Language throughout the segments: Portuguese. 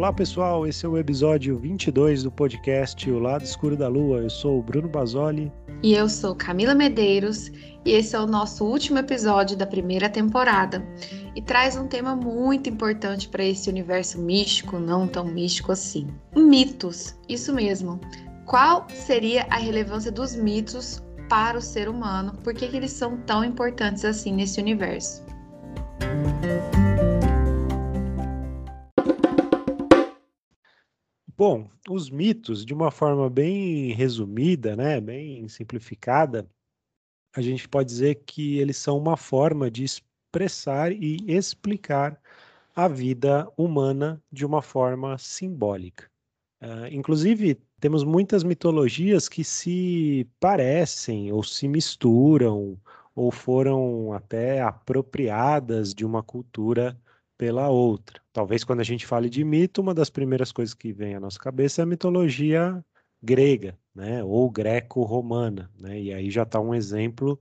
Olá pessoal, esse é o episódio 22 do podcast O Lado Escuro da Lua. Eu sou o Bruno Basoli. E eu sou Camila Medeiros, e esse é o nosso último episódio da primeira temporada. E traz um tema muito importante para esse universo místico, não tão místico assim: mitos. Isso mesmo. Qual seria a relevância dos mitos para o ser humano? Por que, que eles são tão importantes assim nesse universo? Bom, os mitos, de uma forma bem resumida, né, bem simplificada, a gente pode dizer que eles são uma forma de expressar e explicar a vida humana de uma forma simbólica. Uh, inclusive, temos muitas mitologias que se parecem ou se misturam ou foram até apropriadas de uma cultura pela outra. Talvez quando a gente fale de mito, uma das primeiras coisas que vem à nossa cabeça é a mitologia grega, né, ou greco-romana, né? E aí já está um exemplo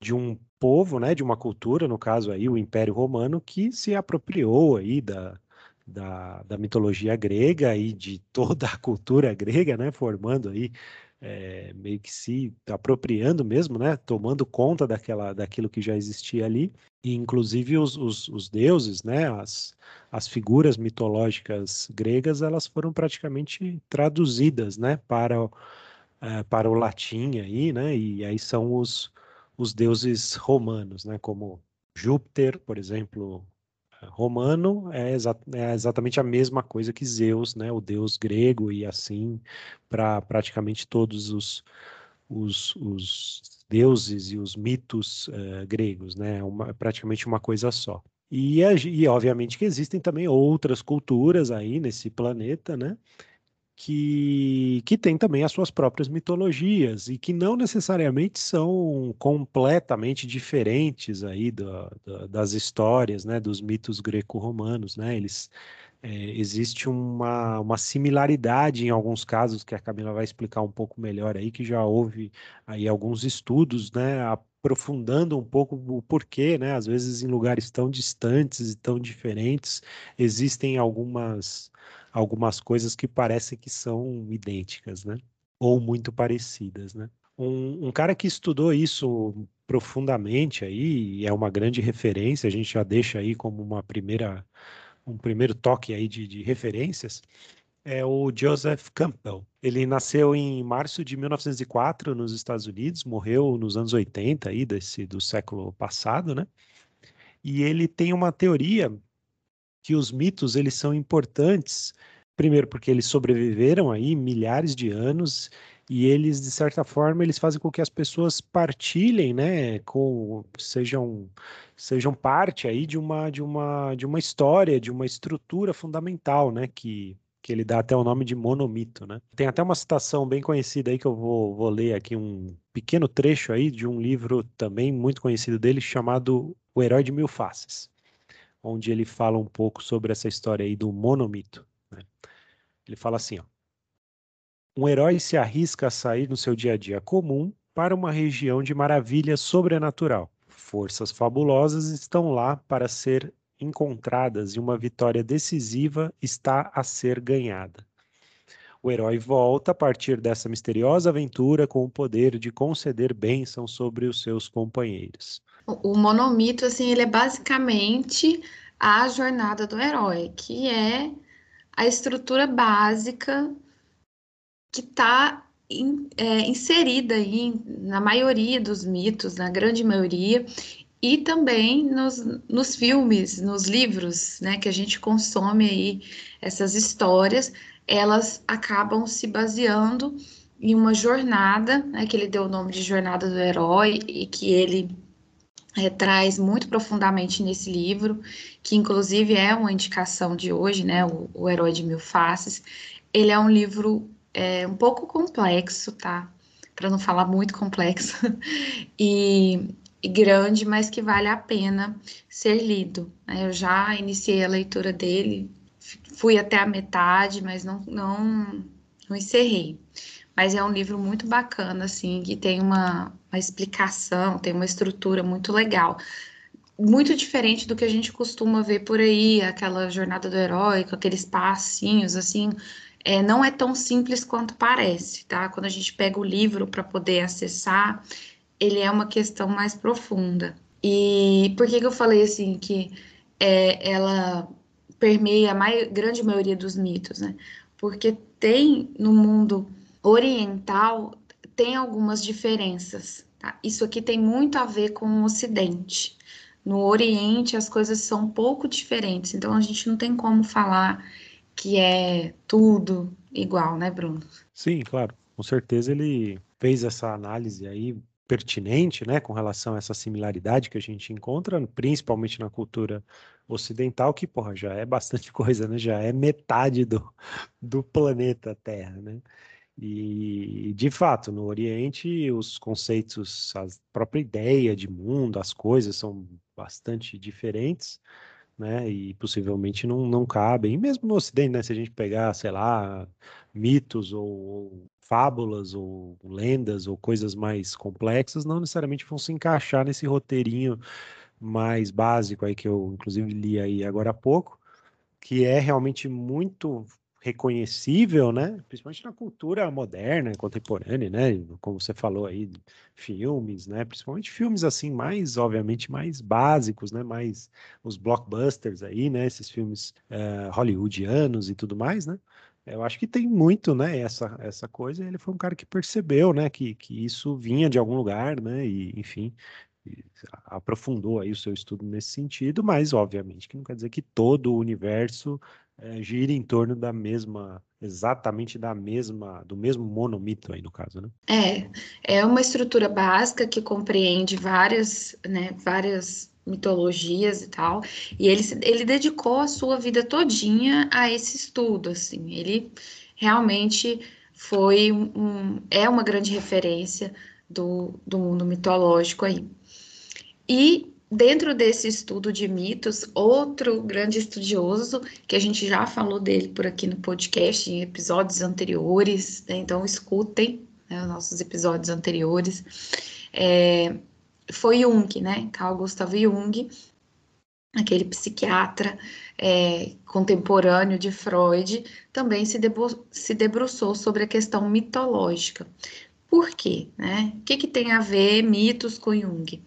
de um povo, né, de uma cultura, no caso aí o Império Romano, que se apropriou aí da, da, da mitologia grega e de toda a cultura grega, né, formando aí é, meio que se apropriando mesmo, né, tomando conta daquela, daquilo que já existia ali, e inclusive os, os, os deuses, né, as, as figuras mitológicas gregas, elas foram praticamente traduzidas, né, para, é, para o latim aí, né, e aí são os, os deuses romanos, né, como Júpiter, por exemplo, romano é, exa é, exatamente a mesma coisa que Zeus, né, o deus grego, e assim para praticamente todos os, os, os, deuses e os mitos uh, gregos, né, uma, praticamente uma coisa só. E, e obviamente que existem também outras culturas aí nesse planeta, né, que, que tem também as suas próprias mitologias e que não necessariamente são completamente diferentes aí da, da, das histórias, né, dos mitos greco-romanos, né, eles é, existe uma, uma similaridade em alguns casos que a Camila vai explicar um pouco melhor aí, que já houve aí alguns estudos, né, aprofundando um pouco o porquê, né, às vezes em lugares tão distantes e tão diferentes existem algumas algumas coisas que parecem que são idênticas, né? Ou muito parecidas, né? Um, um, cara que estudou isso profundamente aí, é uma grande referência, a gente já deixa aí como uma primeira, um primeiro toque aí de, de referências, é o Joseph Campbell. Ele nasceu em março de 1904 nos Estados Unidos, morreu nos anos 80 aí desse, do século passado, né? E ele tem uma teoria que os mitos eles são importantes, primeiro porque eles sobreviveram aí milhares de anos e eles de certa forma eles fazem com que as pessoas partilhem, né, com sejam sejam parte aí de uma de uma de uma história, de uma estrutura fundamental, né, que que ele dá até o nome de monomito, né? Tem até uma citação bem conhecida aí que eu vou, vou ler aqui um pequeno trecho aí de um livro também muito conhecido dele chamado O Herói de Mil Faces onde ele fala um pouco sobre essa história aí do monomito. Né? Ele fala assim: ó, um herói se arrisca a sair no seu dia a dia comum para uma região de maravilha sobrenatural. Forças fabulosas estão lá para ser encontradas e uma vitória decisiva está a ser ganhada. O herói volta a partir dessa misteriosa aventura com o poder de conceder bênçãos sobre os seus companheiros. O monomito, assim, ele é basicamente a jornada do herói, que é a estrutura básica que está in, é, inserida aí na maioria dos mitos, na grande maioria, e também nos, nos filmes, nos livros, né, que a gente consome aí essas histórias, elas acabam se baseando em uma jornada, né, que ele deu o nome de Jornada do Herói, e que ele é, traz muito profundamente nesse livro, que inclusive é uma indicação de hoje, né, o, o Herói de Mil Faces. Ele é um livro é, um pouco complexo, tá? Para não falar muito complexo, e, e, grande, mas que vale a pena ser lido. Né? Eu já iniciei a leitura dele, fui até a metade, mas não, não, não encerrei. Mas é um livro muito bacana, assim, que tem uma, uma explicação, tem uma estrutura muito legal. muito diferente do que a gente costuma ver por aí, aquela jornada do herói, com aqueles passinhos, assim, é, não é tão simples quanto parece, tá? Quando a gente pega o livro para poder acessar, ele é uma questão mais profunda. E por que, que eu falei assim que é, ela permeia a mai grande maioria dos mitos, né? Porque tem no mundo oriental tem algumas diferenças. Tá? Isso aqui tem muito a ver com o Ocidente. No Oriente as coisas são um pouco diferentes, então a gente não tem como falar que é tudo igual, né, Bruno? Sim, claro. Com certeza ele fez essa análise aí pertinente, né, com relação a essa similaridade que a gente encontra, principalmente na cultura ocidental, que, porra, já é bastante coisa, né, já é metade do, do planeta Terra, né. E, de fato, no Oriente, os conceitos, a própria ideia de mundo, as coisas são bastante diferentes, né? E possivelmente não, não cabem. E mesmo no Ocidente, né? Se a gente pegar, sei lá, mitos ou, ou fábulas ou lendas ou coisas mais complexas, não necessariamente vão se encaixar nesse roteirinho mais básico aí que eu inclusive li aí agora há pouco, que é realmente muito reconhecível, né? Principalmente na cultura moderna, contemporânea, né? Como você falou aí, filmes, né? Principalmente filmes assim mais, obviamente, mais básicos, né? Mais os blockbusters aí, né? Esses filmes uh, hollywoodianos e tudo mais, né? Eu acho que tem muito, né? Essa essa coisa. Ele foi um cara que percebeu, né? Que que isso vinha de algum lugar, né? E enfim, aprofundou aí o seu estudo nesse sentido, mas obviamente que não quer dizer que todo o universo é, gira em torno da mesma, exatamente da mesma, do mesmo monomito aí no caso, né? É, é uma estrutura básica que compreende várias, né, várias mitologias e tal, e ele, ele dedicou a sua vida todinha a esse estudo, assim, ele realmente foi um, é uma grande referência do, do mundo mitológico aí. E dentro desse estudo de mitos, outro grande estudioso, que a gente já falou dele por aqui no podcast, em episódios anteriores, né? então escutem né, os nossos episódios anteriores, é, foi Jung, né? Carl Gustav Jung, aquele psiquiatra é, contemporâneo de Freud, também se, se debruçou sobre a questão mitológica. Por quê? Né? O que, que tem a ver mitos com Jung?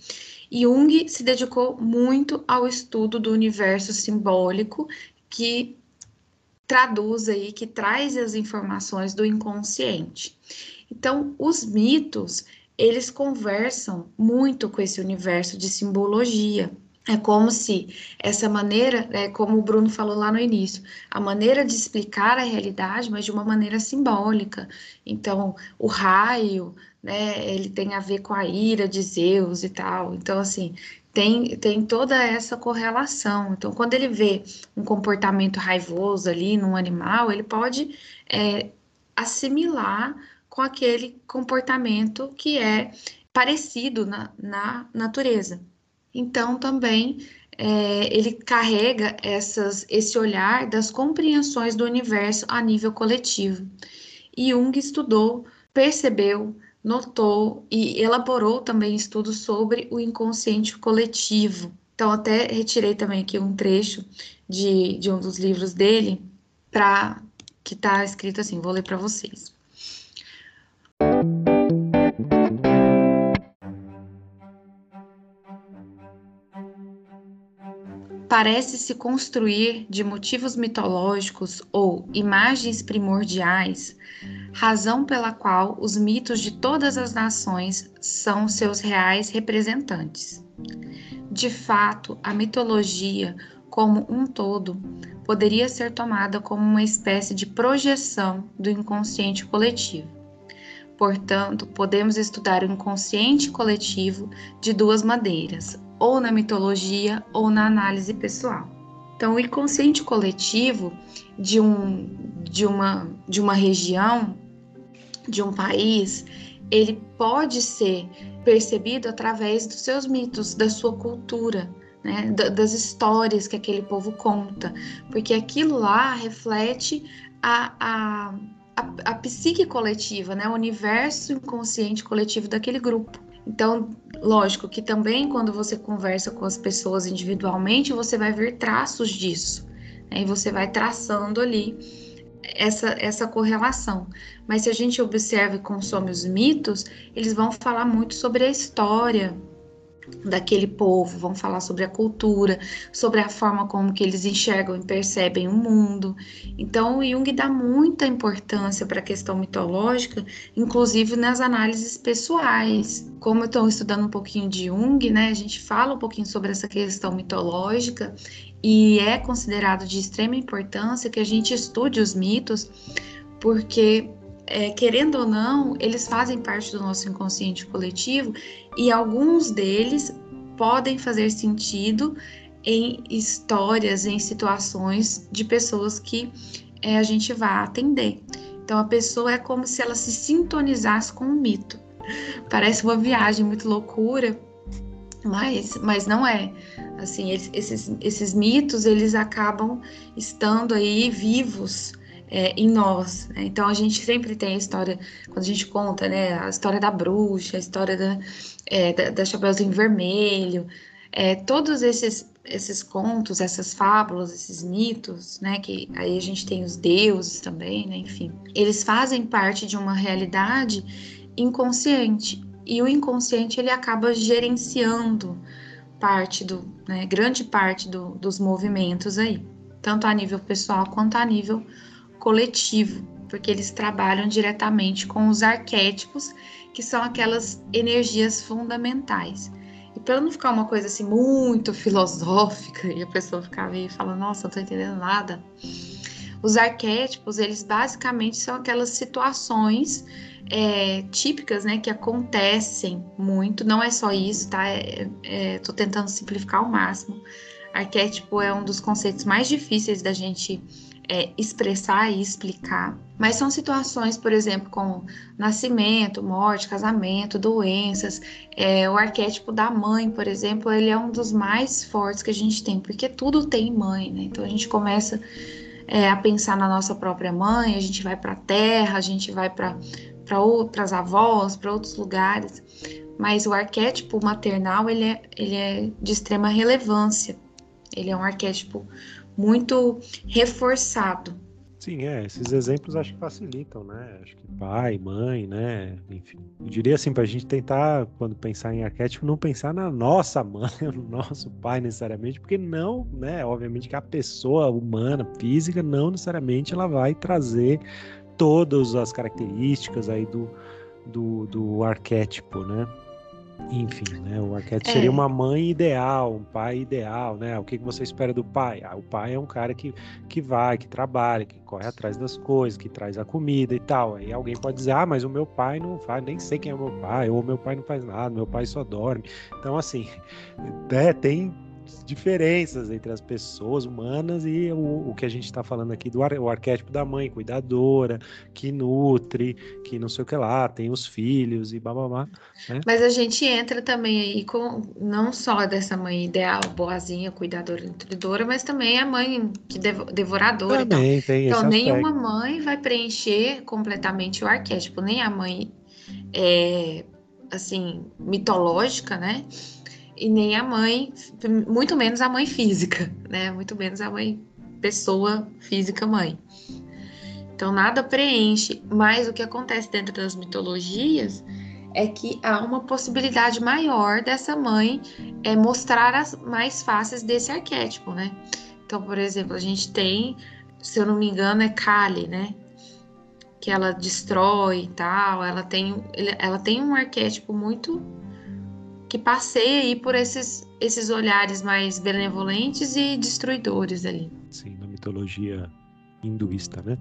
Jung se dedicou muito ao estudo do universo simbólico que traduz aí, que traz as informações do inconsciente. Então, os mitos, eles conversam muito com esse universo de simbologia. É como se essa maneira, é como o Bruno falou lá no início, a maneira de explicar a realidade, mas de uma maneira simbólica. Então, o raio, né, ele tem a ver com a ira de Zeus e tal. Então, assim, tem, tem toda essa correlação. Então, quando ele vê um comportamento raivoso ali num animal, ele pode é, assimilar com aquele comportamento que é parecido na, na natureza. Então, também é, ele carrega essas, esse olhar das compreensões do universo a nível coletivo. E Jung estudou, percebeu, notou e elaborou também estudos sobre o inconsciente coletivo. Então, até retirei também aqui um trecho de, de um dos livros dele, para que está escrito assim, vou ler para vocês. parece se construir de motivos mitológicos ou imagens primordiais, razão pela qual os mitos de todas as nações são seus reais representantes. De fato, a mitologia, como um todo, poderia ser tomada como uma espécie de projeção do inconsciente coletivo. Portanto, podemos estudar o inconsciente coletivo de duas maneiras, ou na mitologia ou na análise pessoal. Então, o inconsciente coletivo de, um, de, uma, de uma região, de um país, ele pode ser percebido através dos seus mitos, da sua cultura, né, das histórias que aquele povo conta, porque aquilo lá reflete a, a, a, a psique coletiva, né, o universo inconsciente coletivo daquele grupo. Então, lógico que também quando você conversa com as pessoas individualmente, você vai ver traços disso. Né? E você vai traçando ali essa, essa correlação. Mas se a gente observa e consome os mitos, eles vão falar muito sobre a história, daquele povo, vão falar sobre a cultura, sobre a forma como que eles enxergam e percebem o mundo. Então, Jung dá muita importância para a questão mitológica, inclusive nas análises pessoais. Como eu estou estudando um pouquinho de Jung, né, a gente fala um pouquinho sobre essa questão mitológica e é considerado de extrema importância que a gente estude os mitos, porque é, querendo ou não, eles fazem parte do nosso inconsciente coletivo e alguns deles podem fazer sentido em histórias, em situações de pessoas que é, a gente vai atender. Então a pessoa é como se ela se sintonizasse com o mito. Parece uma viagem muito loucura, mas, mas não é. Assim, esses, esses mitos eles acabam estando aí vivos é, em nós. Né? Então a gente sempre tem a história, quando a gente conta, né, a história da bruxa, a história da, é, da, da Chapeuzinho Vermelho, é, todos esses, esses contos, essas fábulas, esses mitos, né, que aí a gente tem os deuses também, né, enfim, eles fazem parte de uma realidade inconsciente e o inconsciente ele acaba gerenciando parte do, né, grande parte do, dos movimentos aí, tanto a nível pessoal quanto a nível coletivo, porque eles trabalham diretamente com os arquétipos, que são aquelas energias fundamentais. E para não ficar uma coisa assim muito filosófica e a pessoa ficar meio falando, nossa, não estou entendendo nada. Os arquétipos, eles basicamente são aquelas situações é, típicas, né, que acontecem muito. Não é só isso, tá? Estou é, é, tentando simplificar ao máximo. Arquétipo é um dos conceitos mais difíceis da gente é, expressar e explicar. Mas são situações, por exemplo, como nascimento, morte, casamento, doenças. É, o arquétipo da mãe, por exemplo, ele é um dos mais fortes que a gente tem, porque tudo tem mãe, né? Então a gente começa é, a pensar na nossa própria mãe, a gente vai para a terra, a gente vai para outras avós, para outros lugares. Mas o arquétipo maternal ele é, ele é de extrema relevância. Ele é um arquétipo muito reforçado. Sim, é, esses exemplos acho que facilitam, né? Acho que pai, mãe, né? Enfim, eu diria assim, para a gente tentar, quando pensar em arquétipo, não pensar na nossa mãe, no nosso pai necessariamente, porque não, né? Obviamente que a pessoa humana, física, não necessariamente ela vai trazer todas as características aí do, do, do arquétipo, né? Enfim, né? O arquétipo é. seria uma mãe ideal, um pai ideal, né? O que, que você espera do pai? Ah, o pai é um cara que, que vai, que trabalha, que corre atrás das coisas, que traz a comida e tal. Aí alguém pode dizer, ah, mas o meu pai não faz, nem sei quem é o meu pai, ou meu pai não faz nada, meu pai só dorme. Então, assim, né, tem diferenças entre as pessoas humanas e o, o que a gente está falando aqui do ar, o arquétipo da mãe, cuidadora, que nutre, que não sei o que lá, tem os filhos e bababá. Né? Mas a gente entra também aí com não só dessa mãe ideal, boazinha, cuidadora, nutridora, mas também a mãe que devoradora. Também tem então, nenhuma mãe vai preencher completamente o arquétipo, nem a mãe é, assim mitológica, né? E nem a mãe, muito menos a mãe física, né? Muito menos a mãe pessoa física mãe. Então nada preenche, mas o que acontece dentro das mitologias é que há uma possibilidade maior dessa mãe é, mostrar as mais faces desse arquétipo, né? Então, por exemplo, a gente tem, se eu não me engano, é Kali, né? Que ela destrói e tal, ela tem, ela tem um arquétipo muito que passeia aí por esses, esses olhares mais benevolentes e destruidores ali. Sim, na mitologia hinduísta, né?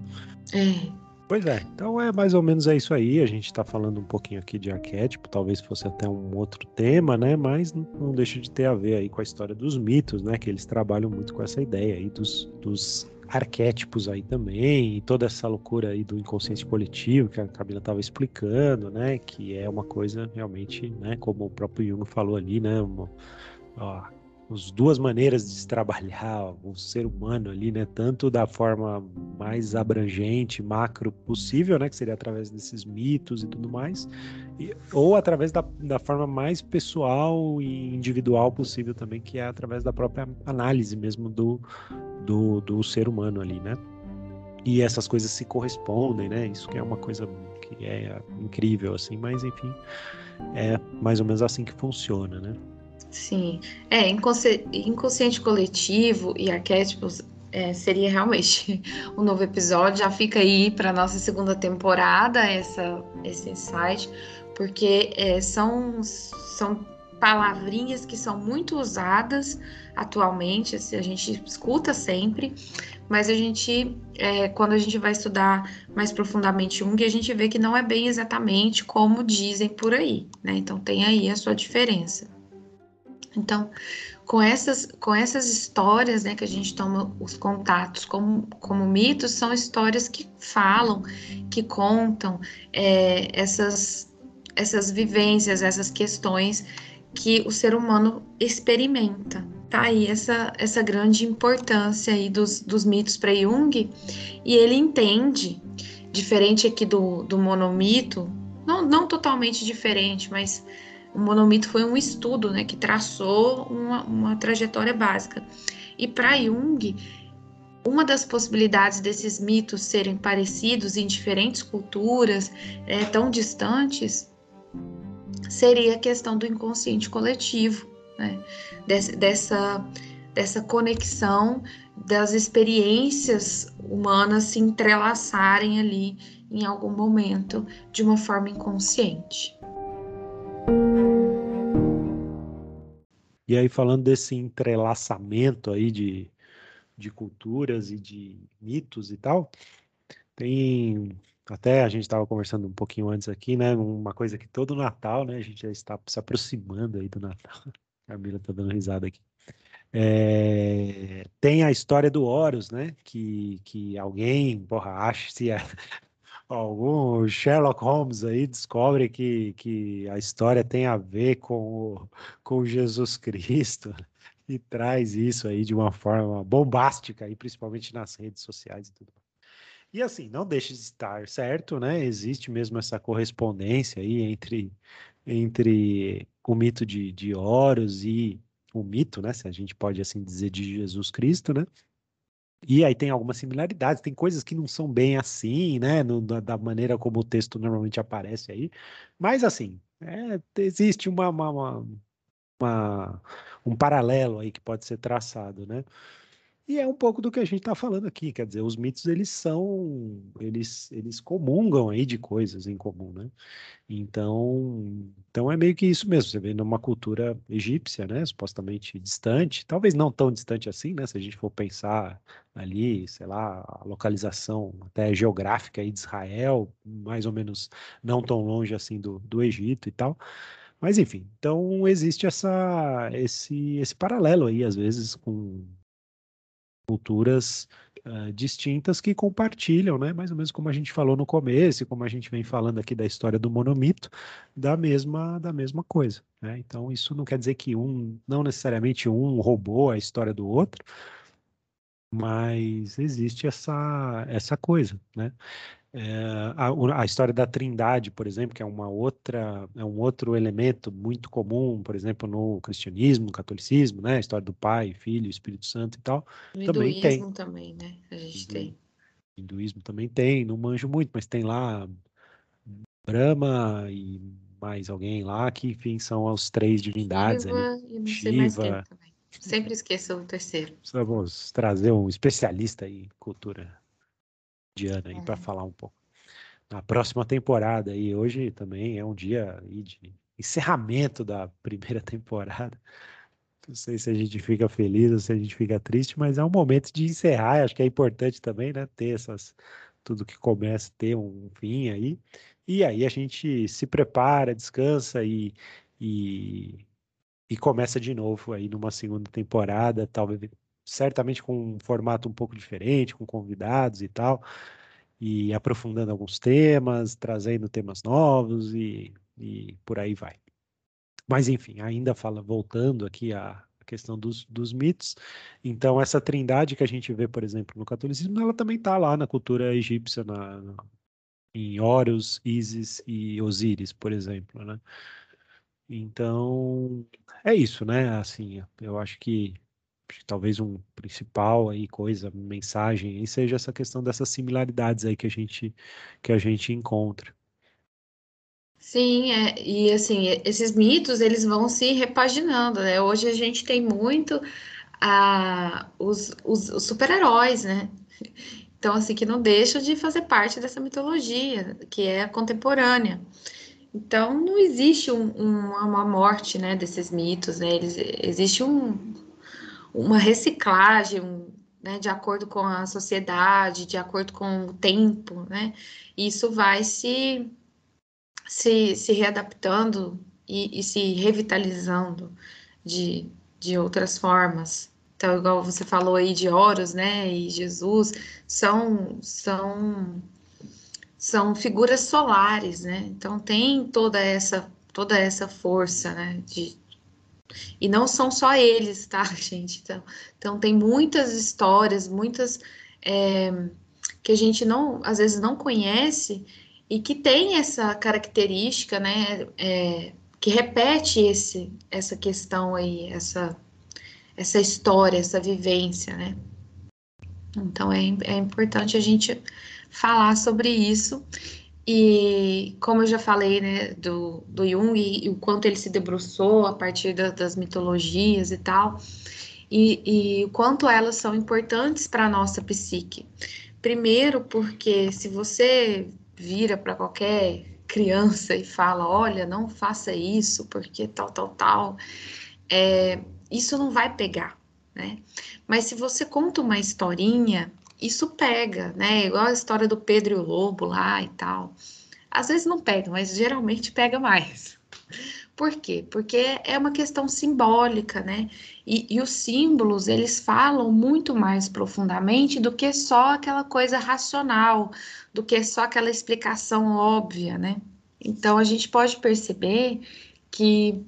É. Pois é, então é mais ou menos é isso aí. A gente está falando um pouquinho aqui de arquétipo, talvez fosse até um outro tema, né? Mas não deixa de ter a ver aí com a história dos mitos, né? Que eles trabalham muito com essa ideia aí dos, dos arquétipos aí também, e toda essa loucura aí do inconsciente coletivo que a Camila estava explicando, né, que é uma coisa realmente, né, como o próprio Jung falou ali, né, uma, ó, as duas maneiras de se trabalhar o ser humano ali, né? Tanto da forma mais abrangente, macro possível, né? Que seria através desses mitos e tudo mais, e, ou através da, da forma mais pessoal e individual possível também, que é através da própria análise mesmo do, do, do ser humano ali, né? E essas coisas se correspondem, né? Isso que é uma coisa que é incrível, assim, mas enfim, é mais ou menos assim que funciona, né? Sim, é, inconsci... inconsciente coletivo e arquétipos é, seria realmente um novo episódio. Já fica aí para nossa segunda temporada essa, esse insight, porque é, são, são palavrinhas que são muito usadas atualmente, assim, a gente escuta sempre, mas a gente, é, quando a gente vai estudar mais profundamente Jung, a gente vê que não é bem exatamente como dizem por aí, né? Então tem aí a sua diferença. Então, com essas, com essas histórias né, que a gente toma os contatos como, como mitos, são histórias que falam, que contam é, essas, essas vivências, essas questões que o ser humano experimenta. Tá aí essa, essa grande importância aí dos, dos mitos para Jung, e ele entende, diferente aqui do, do monomito, não, não totalmente diferente, mas o monomito foi um estudo né, que traçou uma, uma trajetória básica. E para Jung, uma das possibilidades desses mitos serem parecidos em diferentes culturas, é, tão distantes, seria a questão do inconsciente coletivo, né? Des, dessa, dessa conexão das experiências humanas se entrelaçarem ali em algum momento de uma forma inconsciente. E aí, falando desse entrelaçamento aí de, de culturas e de mitos e tal, tem até a gente estava conversando um pouquinho antes aqui, né? Uma coisa que todo Natal, né? A gente já está se aproximando aí do Natal. A Camila está dando risada aqui. É, tem a história do Horus, né? Que, que alguém, porra, acha se algum Sherlock Holmes aí descobre que, que a história tem a ver com, o, com Jesus Cristo e traz isso aí de uma forma bombástica, aí, principalmente nas redes sociais e tudo. E assim, não deixe de estar certo, né? Existe mesmo essa correspondência aí entre, entre o mito de, de Horus e o mito, né? Se a gente pode assim dizer, de Jesus Cristo, né? E aí tem algumas similaridades, tem coisas que não são bem assim, né? No, da, maneira como o texto normalmente aparece aí. Mas assim, é, existe uma, uma, uma, um paralelo aí que pode ser traçado, né? E é um pouco do que a gente está falando aqui, quer dizer, os mitos eles são, eles, eles comungam aí de coisas em comum, né? Então, então é meio que isso mesmo. Você vê numa cultura egípcia, né, supostamente distante, talvez não tão distante assim, né? Se a gente for pensar ali, sei lá, a localização até geográfica aí de Israel, mais ou menos não tão longe assim do, do Egito e tal. Mas enfim, então existe essa, esse, esse paralelo aí, às vezes, com culturas uh, distintas que compartilham, né, mais ou menos como a gente falou no começo, como a gente vem falando aqui da história do monomito, da mesma, da mesma coisa. Né? Então, isso não quer dizer que um, não necessariamente um roubou a história do outro, mas existe essa, essa coisa, né? É, a, a, história da Trindade, por exemplo, que é uma outra, é um outro elemento muito comum, por exemplo, no cristianismo, no catolicismo, né? A história do Pai, Filho, Espírito Santo e tal. No também hinduísmo tem. também, né? A gente tem. Hinduísmo também tem, não manjo muito, mas tem lá Brahma e mais alguém lá que, enfim, são as três divindades Shiva, ali. E não Shiva. Sei mais quem também. Sempre esqueço o terceiro. Vamos trazer um especialista em cultura Diana aí para é. falar um pouco. Na próxima temporada e hoje também é um dia de encerramento da primeira temporada. Não sei se a gente fica feliz ou se a gente fica triste, mas é um momento de encerrar. Acho que é importante também, né? Ter essas tudo que começa ter um fim aí. E aí a gente se prepara, descansa e, e, e começa de novo aí numa segunda temporada, talvez certamente com um formato um pouco diferente, com convidados e tal, e aprofundando alguns temas, trazendo temas novos e, e por aí vai. Mas enfim, ainda fala, voltando aqui à questão dos, dos mitos. Então, essa trindade que a gente vê, por exemplo, no catolicismo, ela também está lá na cultura egípcia, na, na, em Horus, Isis e Osíris, por exemplo, né? Então, é isso, né? Assim, eu acho que talvez um principal aí coisa, mensagem, aí seja essa questão dessas similaridades aí que a gente que a gente encontra. Sim, é, e assim, esses mitos, eles vão se repaginando, né? Hoje a gente tem muito a, os, os, os super-heróis, né? Então, assim, que não deixam de fazer parte dessa mitologia, que é contemporânea. Então, não existe um, um, uma morte, né, desses mitos, né? Eles, existe um, uma reciclagem, né, de acordo com a sociedade, de acordo com o tempo, né? Isso vai se se, se readaptando e, e se revitalizando de, de outras formas. Então, igual você falou aí de Horus, né, e Jesus, são, são, são figuras solares, né? Então, tem toda essa, toda essa força, né, de, e não são só eles, tá, gente? Então, então tem muitas histórias, muitas é, que a gente não, às vezes não conhece e que tem essa característica, né, é, que repete esse, essa questão aí, essa, essa história, essa vivência, né. Então é, é importante a gente falar sobre isso e como eu já falei, né, do, do Jung e, o quanto ele se debruçou a partir da, das mitologias e tal, e, e o quanto elas são importantes para a nossa psique. Primeiro, porque se você vira para qualquer criança e fala: olha, não faça isso porque tal, tal, tal, é, isso não vai pegar, né? Mas se você conta uma historinha, isso pega, né? Igual a história do Pedro e o Lobo lá e tal. Às vezes não pega, mas geralmente pega mais. Por quê? Porque é uma questão simbólica, né? E, e, os símbolos, eles falam muito mais profundamente do que só aquela coisa racional, do que só aquela explicação óbvia, né? Então, a gente pode perceber que,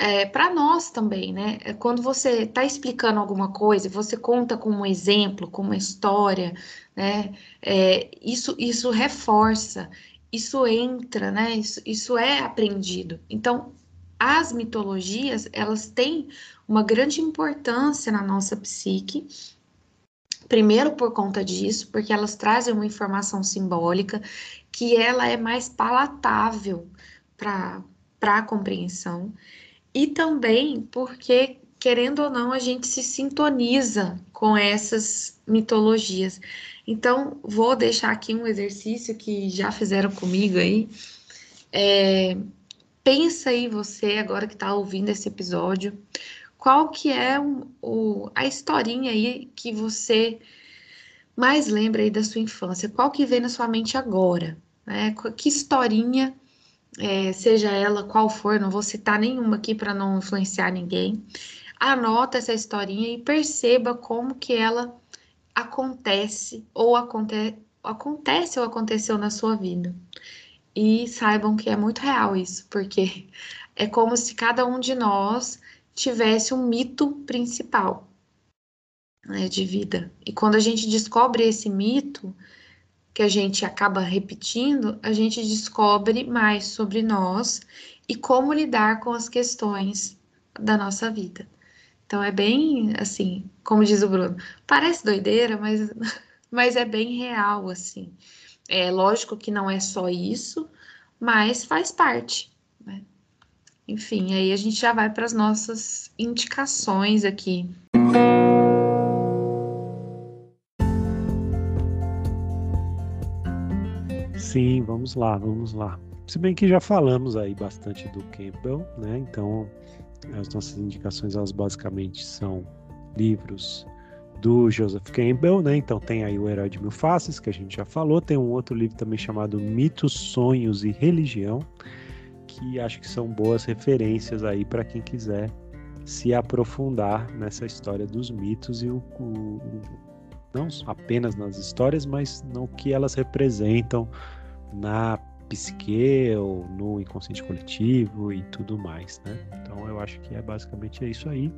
é, para nós também, né? É quando você está explicando alguma coisa, você conta com um exemplo, com uma história, né? É, isso, isso reforça isso entra, né? Isso, isso é aprendido. Então, as mitologias, elas têm uma grande importância na nossa psique. Primeiro por conta disso, porque elas trazem uma informação simbólica que ela é mais palatável para a compreensão. E também porque, querendo ou não, a gente se sintoniza com essas mitologias. Então, vou deixar aqui um exercício que já fizeram comigo aí. É, pensa aí você, agora que está ouvindo esse episódio, qual que é o, o, a historinha aí que você mais lembra aí da sua infância? Qual que vem na sua mente agora? Né? Que historinha, é, seja ela qual for, não vou citar nenhuma aqui para não influenciar ninguém. Anota essa historinha e perceba como que ela acontece ou aconte acontece ou aconteceu na sua vida. E saibam que é muito real isso, porque é como se cada um de nós tivesse um mito principal né, de vida. E quando a gente descobre esse mito, que a gente acaba repetindo, a gente descobre mais sobre nós e como lidar com as questões da nossa vida. Então é bem assim, como diz o Bruno, parece doideira, mas, mas é bem real, assim. É lógico que não é só isso, mas faz parte. Né? Enfim, aí a gente já vai para as nossas indicações aqui. Sim, vamos lá, vamos lá. Se bem que já falamos aí bastante do Campbell, né? Então as nossas indicações, elas basicamente são livros do Joseph Campbell, né? Então tem aí o Herói de Mil Faces, que a gente já falou. Tem um outro livro também chamado Mitos, Sonhos e Religião, que acho que são boas referências aí para quem quiser se aprofundar nessa história dos mitos e o, o, não apenas nas histórias, mas no que elas representam na psique ou no inconsciente coletivo e tudo mais, né? Então eu acho que é basicamente é isso aí.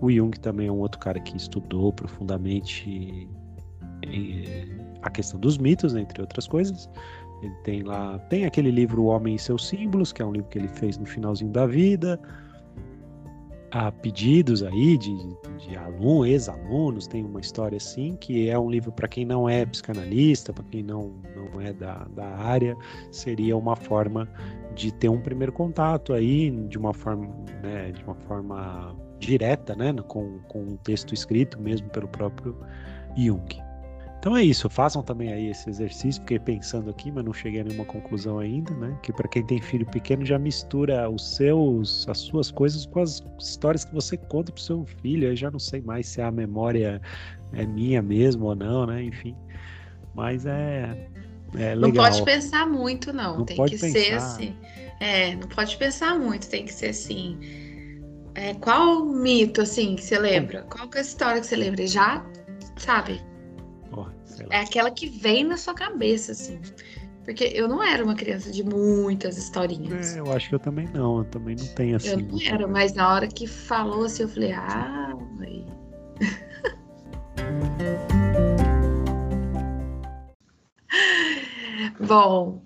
O Jung também é um outro cara que estudou profundamente a questão dos mitos, entre outras coisas. Ele tem lá, tem aquele livro O Homem e seus Símbolos, que é um livro que ele fez no finalzinho da vida. Há pedidos aí de, de alunos, ex-alunos, tem uma história assim, que é um livro para quem não é psicanalista, para quem não, não é da, da área, seria uma forma de ter um primeiro contato aí, de uma forma, né, de uma forma direta, né, com, com um texto escrito mesmo pelo próprio Jung. Então é isso, façam também aí esse exercício, fiquei pensando aqui, mas não cheguei a nenhuma conclusão ainda, né? Que para quem tem filho pequeno já mistura os seus, as suas coisas com as histórias que você conta pro seu filho. Eu já não sei mais se a memória é minha mesmo ou não, né? Enfim, mas é, é legal. Não pode pensar muito, não. não tem que pensar. ser assim. É, não pode pensar muito, tem que ser assim. É, qual mito, assim, que você lembra? Qual que é a história que você lembra? Já, sabe? É aquela que vem na sua cabeça, assim. Porque eu não era uma criança de muitas historinhas. É, eu acho que eu também não, eu também não tenho assim. Eu não era, mas na hora que falou assim, eu falei, ah, mãe. Bom,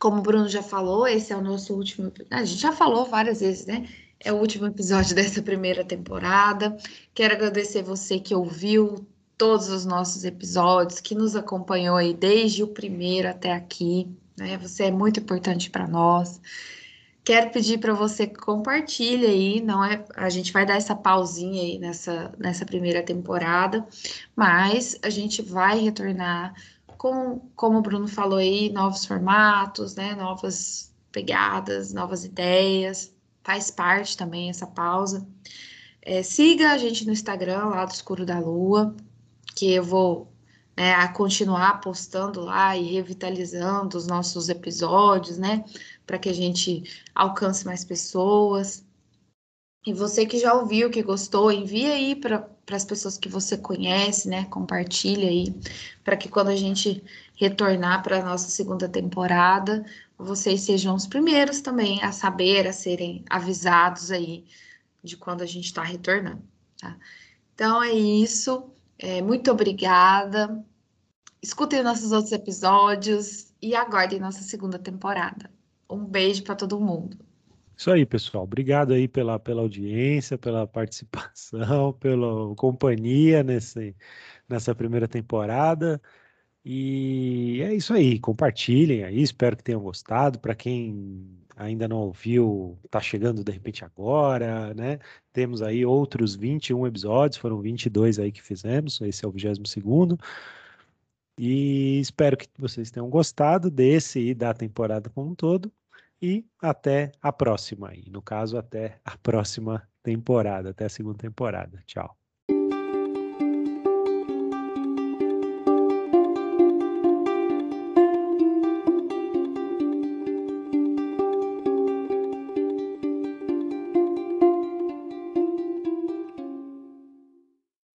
como o Bruno já falou, esse é o nosso último. A gente já falou várias vezes, né? É o último episódio dessa primeira temporada. Quero agradecer você que ouviu todos os nossos episódios, que nos acompanhou aí desde o primeiro até aqui. Né? Você é muito importante para nós. Quero pedir para você que compartilhe aí, não é? A gente vai dar essa pausinha aí nessa, nessa primeira temporada, mas a gente vai retornar com, como o Bruno falou aí, novos formatos, né? Novas pegadas, novas ideias. Faz parte também essa pausa. É, siga a gente no Instagram, lá do Escuro da Lua, que eu vou né, continuar postando lá e revitalizando os nossos episódios, né? Para que a gente alcance mais pessoas. E você que já ouviu, que gostou, envia aí para as pessoas que você conhece, né? Compartilha aí, para que quando a gente retornar para a nossa segunda temporada, vocês sejam os primeiros também a saber, a serem avisados aí de quando a gente está retornando, tá? Então é isso. É, muito obrigada. Escutem nossos outros episódios e aguardem nossa segunda temporada. Um beijo para todo mundo. Isso aí, pessoal. Obrigado aí pela, pela audiência, pela participação, pela companhia nesse, nessa primeira temporada. E é isso aí. Compartilhem aí. Espero que tenham gostado. Para quem ainda não ouviu, está chegando de repente agora, né? Temos aí outros 21 episódios, foram 22 aí que fizemos, esse é o 22º. E espero que vocês tenham gostado desse e da temporada como um todo. E até a próxima aí. No caso, até a próxima temporada, até a segunda temporada. Tchau.